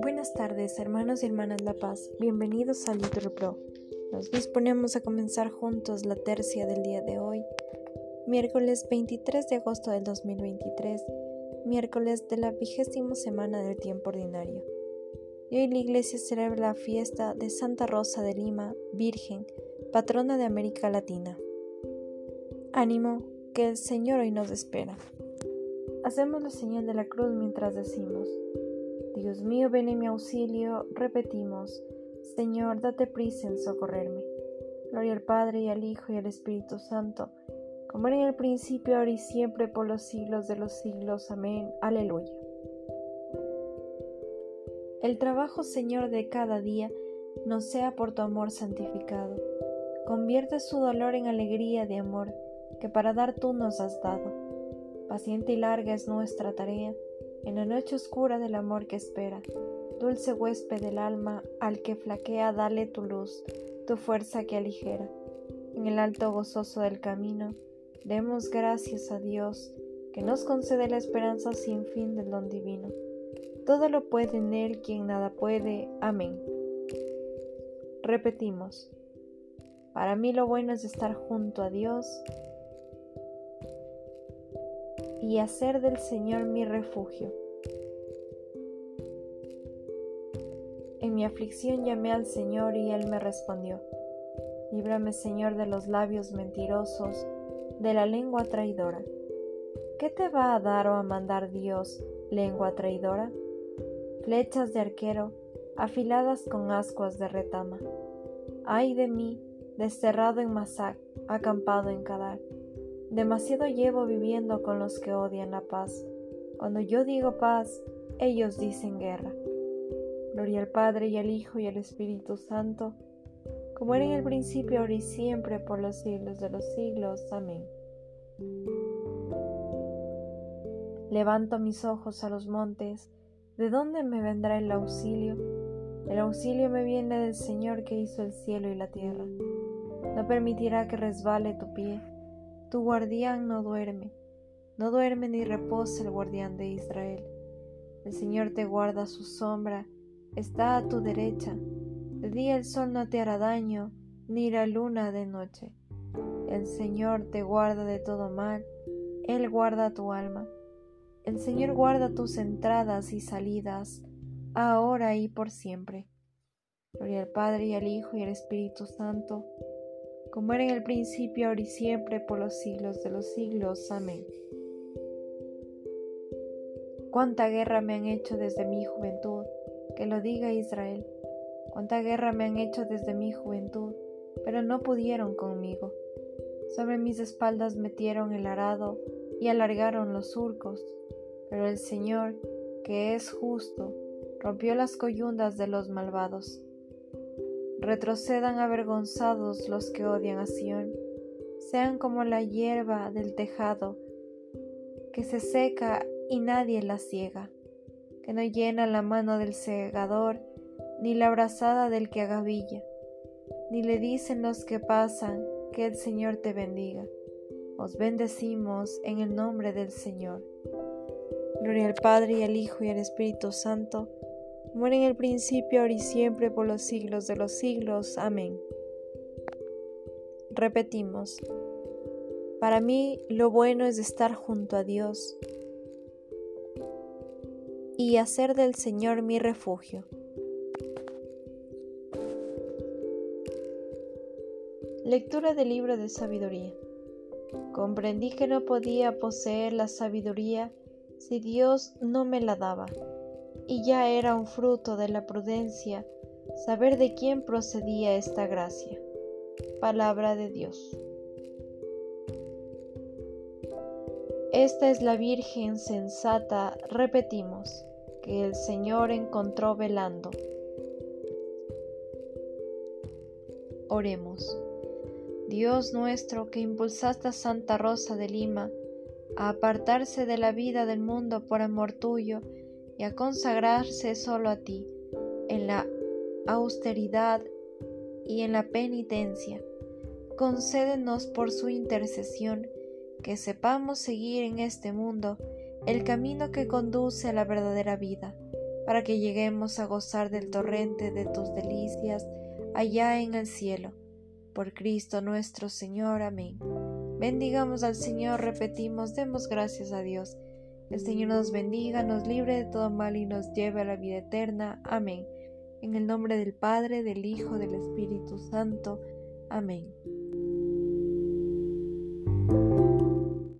Buenas tardes, hermanos y hermanas La Paz. Bienvenidos a Little Pro. Nos disponemos a comenzar juntos la tercia del día de hoy, miércoles 23 de agosto del 2023, miércoles de la vigésima semana del tiempo ordinario. Y hoy la iglesia celebra la fiesta de Santa Rosa de Lima, Virgen, patrona de América Latina. Ánimo, que el Señor hoy nos espera. Hacemos la señal de la cruz mientras decimos, Dios mío, ven en mi auxilio, repetimos, Señor, date prisa en socorrerme. Gloria al Padre y al Hijo y al Espíritu Santo, como era en el principio, ahora y siempre, por los siglos de los siglos. Amén. Aleluya. El trabajo, Señor, de cada día no sea por tu amor santificado. Convierte su dolor en alegría de amor que para dar tú nos has dado. Paciente y larga es nuestra tarea en la noche oscura del amor que espera. Dulce huésped del alma, al que flaquea, dale tu luz, tu fuerza que aligera. En el alto gozoso del camino, demos gracias a Dios, que nos concede la esperanza sin fin del don divino. Todo lo puede en Él quien nada puede. Amén. Repetimos. Para mí lo bueno es estar junto a Dios y hacer del Señor mi refugio. En mi aflicción llamé al Señor y Él me respondió. Líbrame, Señor, de los labios mentirosos, de la lengua traidora. ¿Qué te va a dar o a mandar Dios, lengua traidora? flechas de arquero, afiladas con ascuas de retama. Ay de mí, desterrado en Masac, acampado en Kadar. Demasiado llevo viviendo con los que odian la paz. Cuando yo digo paz, ellos dicen guerra. Gloria al Padre y al Hijo y al Espíritu Santo, como era en el principio, ahora y siempre, por los siglos de los siglos. Amén. Levanto mis ojos a los montes, ¿De dónde me vendrá el auxilio? El auxilio me viene del Señor que hizo el cielo y la tierra. No permitirá que resbale tu pie. Tu guardián no duerme. No duerme ni reposa el guardián de Israel. El Señor te guarda su sombra, está a tu derecha. De día el sol no te hará daño, ni la luna de noche. El Señor te guarda de todo mal, Él guarda tu alma. El Señor guarda tus entradas y salidas, ahora y por siempre. Gloria al Padre y al Hijo y al Espíritu Santo, como era en el principio, ahora y siempre, por los siglos de los siglos. Amén. Cuánta guerra me han hecho desde mi juventud, que lo diga Israel. Cuánta guerra me han hecho desde mi juventud, pero no pudieron conmigo. Sobre mis espaldas metieron el arado y alargaron los surcos pero el Señor, que es justo, rompió las coyundas de los malvados. Retrocedan avergonzados los que odian a Sión, sean como la hierba del tejado, que se seca y nadie la ciega, que no llena la mano del segador, ni la brazada del que agavilla, ni le dicen los que pasan, que el Señor te bendiga. Os bendecimos en el nombre del Señor. Gloria al Padre y al Hijo y al Espíritu Santo, como en el principio, ahora y siempre, por los siglos de los siglos. Amén. Repetimos, para mí lo bueno es estar junto a Dios y hacer del Señor mi refugio. Lectura del libro de sabiduría. Comprendí que no podía poseer la sabiduría si Dios no me la daba, y ya era un fruto de la prudencia saber de quién procedía esta gracia. Palabra de Dios. Esta es la Virgen sensata, repetimos, que el Señor encontró velando. Oremos. Dios nuestro que impulsaste a Santa Rosa de Lima, a apartarse de la vida del mundo por amor tuyo y a consagrarse solo a ti, en la austeridad y en la penitencia. Concédenos por su intercesión que sepamos seguir en este mundo el camino que conduce a la verdadera vida, para que lleguemos a gozar del torrente de tus delicias allá en el cielo. Por Cristo nuestro Señor. Amén. Bendigamos al Señor, repetimos, demos gracias a Dios. El Señor nos bendiga, nos libre de todo mal y nos lleve a la vida eterna. Amén. En el nombre del Padre, del Hijo, del Espíritu Santo. Amén.